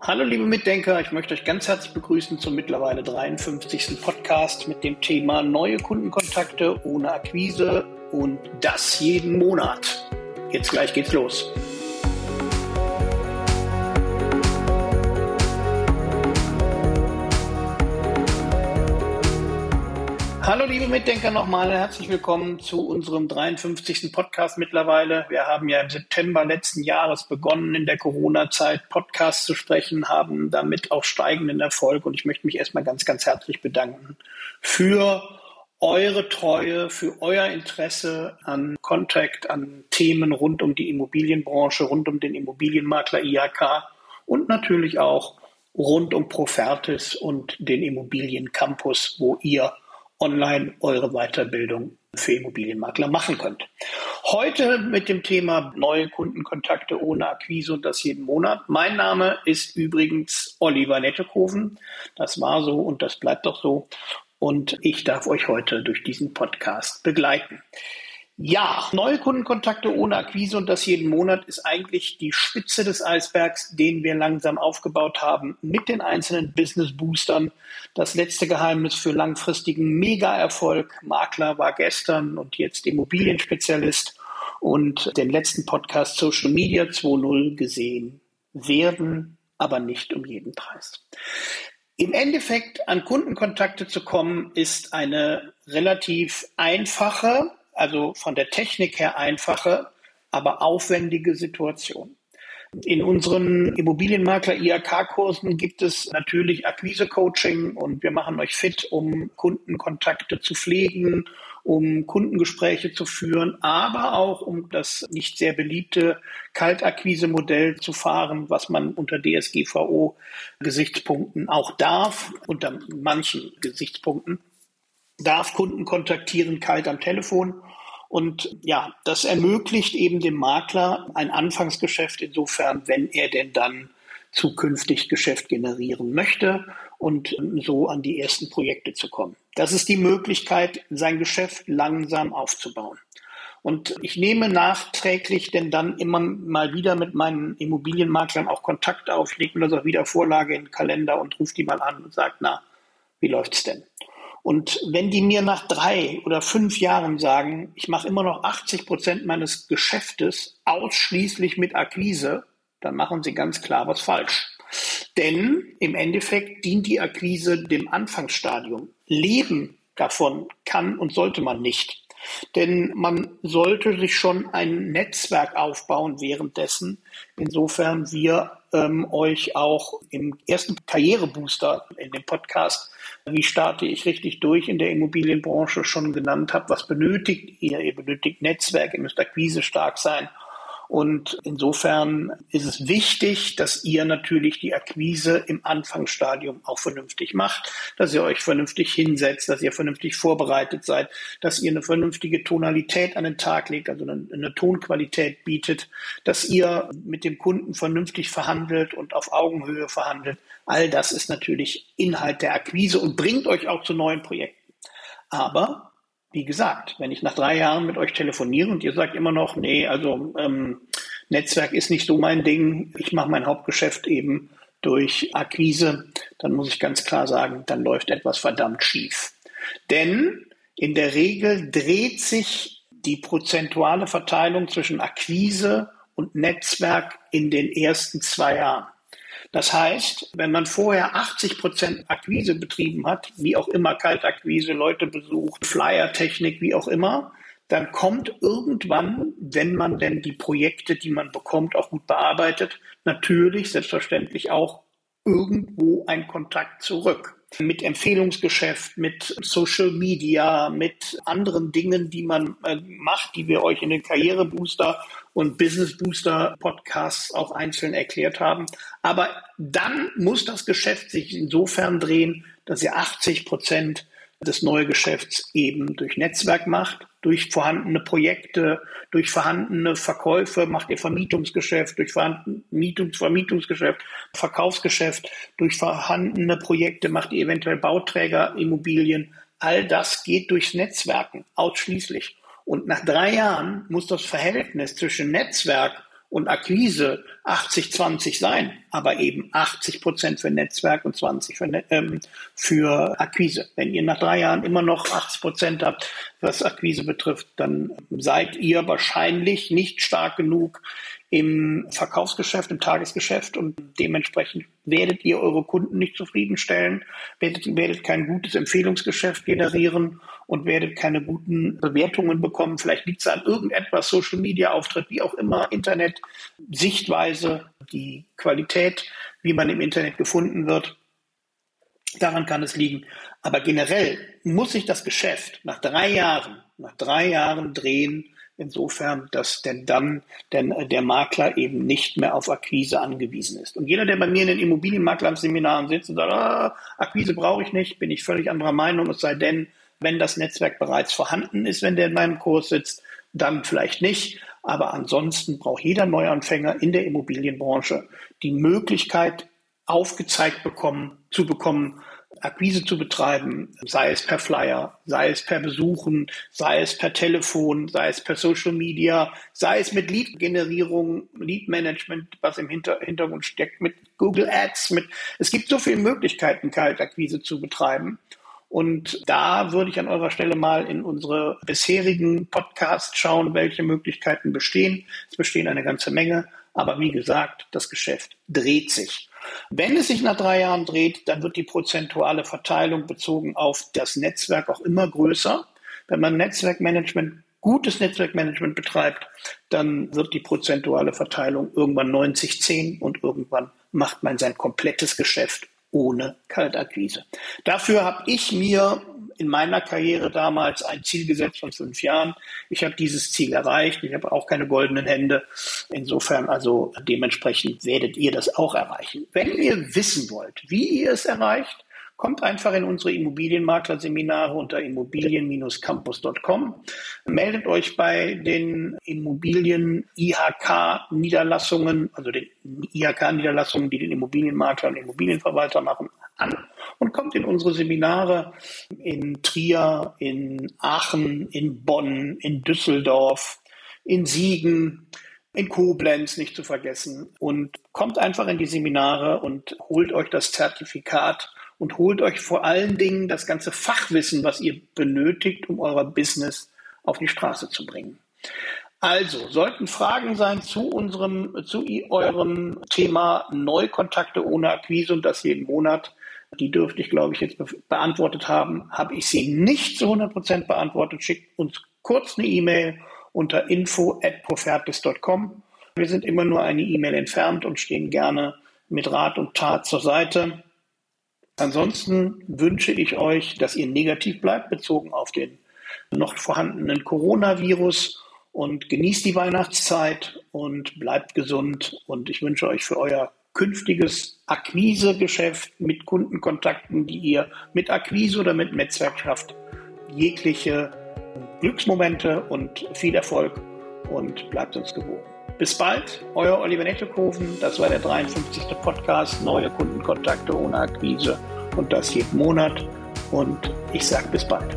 Hallo liebe Mitdenker, ich möchte euch ganz herzlich begrüßen zum mittlerweile 53. Podcast mit dem Thema neue Kundenkontakte ohne Akquise und das jeden Monat. Jetzt gleich geht's los. Hallo liebe Mitdenker nochmal, herzlich willkommen zu unserem 53. Podcast mittlerweile. Wir haben ja im September letzten Jahres begonnen, in der Corona-Zeit Podcasts zu sprechen, haben damit auch steigenden Erfolg und ich möchte mich erstmal ganz, ganz herzlich bedanken für eure Treue, für euer Interesse an Contact, an Themen rund um die Immobilienbranche, rund um den Immobilienmakler IHK und natürlich auch rund um Profertis und den Immobiliencampus, wo ihr online eure Weiterbildung für Immobilienmakler machen könnt. Heute mit dem Thema neue Kundenkontakte ohne Akquise und das jeden Monat. Mein Name ist übrigens Oliver Nettekoven. Das war so und das bleibt doch so. Und ich darf euch heute durch diesen Podcast begleiten. Ja, neue Kundenkontakte ohne Akquise und das jeden Monat ist eigentlich die Spitze des Eisbergs, den wir langsam aufgebaut haben mit den einzelnen Business Boostern. Das letzte Geheimnis für langfristigen Mega-Erfolg. Makler war gestern und jetzt Immobilienspezialist und den letzten Podcast Social Media 2.0 gesehen werden, aber nicht um jeden Preis. Im Endeffekt an Kundenkontakte zu kommen, ist eine relativ einfache, also von der Technik her einfache, aber aufwendige Situation. In unseren Immobilienmakler IAK-Kursen gibt es natürlich Akquise-Coaching und wir machen euch fit, um Kundenkontakte zu pflegen, um Kundengespräche zu führen, aber auch um das nicht sehr beliebte Kaltakquise-Modell zu fahren, was man unter DSGVO-Gesichtspunkten auch darf, unter manchen Gesichtspunkten darf Kunden kontaktieren, kalt am Telefon und ja, das ermöglicht eben dem Makler ein Anfangsgeschäft insofern, wenn er denn dann zukünftig Geschäft generieren möchte und so an die ersten Projekte zu kommen. Das ist die Möglichkeit, sein Geschäft langsam aufzubauen. Und ich nehme nachträglich denn dann immer mal wieder mit meinen Immobilienmaklern auch Kontakt auf. Lege mir das auch wieder Vorlage in den Kalender und rufe die mal an und sage, na, wie läuft's denn? Und wenn die mir nach drei oder fünf Jahren sagen, ich mache immer noch 80 Prozent meines Geschäftes ausschließlich mit Akquise, dann machen sie ganz klar was falsch. Denn im Endeffekt dient die Akquise dem Anfangsstadium. Leben davon kann und sollte man nicht. Denn man sollte sich schon ein Netzwerk aufbauen währenddessen. Insofern wir ähm, euch auch im ersten Karrierebooster in dem Podcast, wie starte ich richtig durch in der Immobilienbranche, schon genannt habe. Was benötigt ihr? Ihr benötigt Netzwerk, ihr müsst Akquise stark sein und insofern ist es wichtig, dass ihr natürlich die Akquise im Anfangsstadium auch vernünftig macht, dass ihr euch vernünftig hinsetzt, dass ihr vernünftig vorbereitet seid, dass ihr eine vernünftige Tonalität an den Tag legt, also eine, eine Tonqualität bietet, dass ihr mit dem Kunden vernünftig verhandelt und auf Augenhöhe verhandelt. All das ist natürlich Inhalt der Akquise und bringt euch auch zu neuen Projekten. Aber wie gesagt, wenn ich nach drei Jahren mit euch telefoniere und ihr sagt immer noch, nee, also ähm, Netzwerk ist nicht so mein Ding, ich mache mein Hauptgeschäft eben durch Akquise, dann muss ich ganz klar sagen, dann läuft etwas verdammt schief. Denn in der Regel dreht sich die prozentuale Verteilung zwischen Akquise und Netzwerk in den ersten zwei Jahren. Das heißt, wenn man vorher 80 Prozent Akquise betrieben hat, wie auch immer, Kaltakquise, Leute besucht, Flyer-Technik, wie auch immer, dann kommt irgendwann, wenn man denn die Projekte, die man bekommt, auch gut bearbeitet, natürlich selbstverständlich auch irgendwo ein Kontakt zurück mit Empfehlungsgeschäft, mit Social Media, mit anderen Dingen, die man äh, macht, die wir euch in den Karrierebooster und Business Booster Podcasts auch einzeln erklärt haben. Aber dann muss das Geschäft sich insofern drehen, dass ihr 80 Prozent des Neugeschäfts eben durch Netzwerk macht, durch vorhandene Projekte, durch vorhandene Verkäufe, macht ihr Vermietungsgeschäft, durch Vermietungs Vermietungsgeschäft, Verkaufsgeschäft, durch vorhandene Projekte macht ihr eventuell Bauträgerimmobilien. All das geht durchs Netzwerken ausschließlich. Und nach drei Jahren muss das Verhältnis zwischen Netzwerk und Akquise 80-20 sein, aber eben 80 Prozent für Netzwerk und 20 für, ähm, für Akquise. Wenn ihr nach drei Jahren immer noch 80 Prozent habt, was Akquise betrifft, dann seid ihr wahrscheinlich nicht stark genug im Verkaufsgeschäft, im Tagesgeschäft und dementsprechend werdet ihr eure Kunden nicht zufriedenstellen, werdet, werdet kein gutes Empfehlungsgeschäft generieren und werdet keine guten Bewertungen bekommen. Vielleicht liegt es an irgendetwas, Social Media Auftritt, wie auch immer, Internet, Sichtweise, die Qualität, wie man im Internet gefunden wird. Daran kann es liegen. Aber generell muss sich das Geschäft nach drei Jahren, nach drei Jahren drehen, insofern, dass denn dann denn der Makler eben nicht mehr auf Akquise angewiesen ist. Und jeder, der bei mir in den Immobilienmaklerseminaren sitzt und sagt, ah, Akquise brauche ich nicht, bin ich völlig anderer Meinung, es sei denn, wenn das Netzwerk bereits vorhanden ist, wenn der in meinem Kurs sitzt, dann vielleicht nicht. Aber ansonsten braucht jeder Neuanfänger in der Immobilienbranche die Möglichkeit, aufgezeigt bekommen, zu bekommen, Akquise zu betreiben, sei es per Flyer, sei es per Besuchen, sei es per Telefon, sei es per Social Media, sei es mit Lead-Generierung, Lead-Management, was im Hinter Hintergrund steckt, mit Google Ads, mit, es gibt so viele Möglichkeiten, Kaltakquise zu betreiben. Und da würde ich an eurer Stelle mal in unsere bisherigen Podcasts schauen, welche Möglichkeiten bestehen. Es bestehen eine ganze Menge. Aber wie gesagt, das Geschäft dreht sich. Wenn es sich nach drei Jahren dreht, dann wird die prozentuale Verteilung bezogen auf das Netzwerk auch immer größer. Wenn man Netzwerkmanagement, gutes Netzwerkmanagement betreibt, dann wird die prozentuale Verteilung irgendwann 90-10 und irgendwann macht man sein komplettes Geschäft ohne Kaltakquise. Dafür habe ich mir in meiner Karriere damals ein Ziel gesetzt von fünf Jahren. Ich habe dieses Ziel erreicht. Ich habe auch keine goldenen Hände. Insofern also dementsprechend werdet ihr das auch erreichen. Wenn ihr wissen wollt, wie ihr es erreicht, Kommt einfach in unsere Immobilienmakler-Seminare unter immobilien-campus.com. Meldet euch bei den Immobilien-IHK-Niederlassungen, also den IHK-Niederlassungen, die den Immobilienmakler und Immobilienverwalter machen, an und kommt in unsere Seminare in Trier, in Aachen, in Bonn, in Düsseldorf, in Siegen, in Koblenz nicht zu vergessen und kommt einfach in die Seminare und holt euch das Zertifikat und holt euch vor allen Dingen das ganze Fachwissen, was ihr benötigt, um euer Business auf die Straße zu bringen. Also, sollten Fragen sein zu unserem, zu eurem Thema Neukontakte ohne Akquise und das jeden Monat, die dürfte ich, glaube ich, jetzt be beantwortet haben. Habe ich sie nicht zu 100 Prozent beantwortet, schickt uns kurz eine E-Mail unter info@profertis.com. Wir sind immer nur eine E-Mail entfernt und stehen gerne mit Rat und Tat zur Seite. Ansonsten wünsche ich euch, dass ihr negativ bleibt, bezogen auf den noch vorhandenen Coronavirus und genießt die Weihnachtszeit und bleibt gesund. Und ich wünsche euch für euer künftiges Akquisegeschäft mit Kundenkontakten, die ihr mit Akquise oder mit Netzwerk schafft, jegliche Glücksmomente und viel Erfolg und bleibt uns gewogen. Bis bald, euer Oliver Nettekoven. Das war der 53. Podcast, neue Kundenkontakte ohne Akquise und das jeden Monat. Und ich sage bis bald.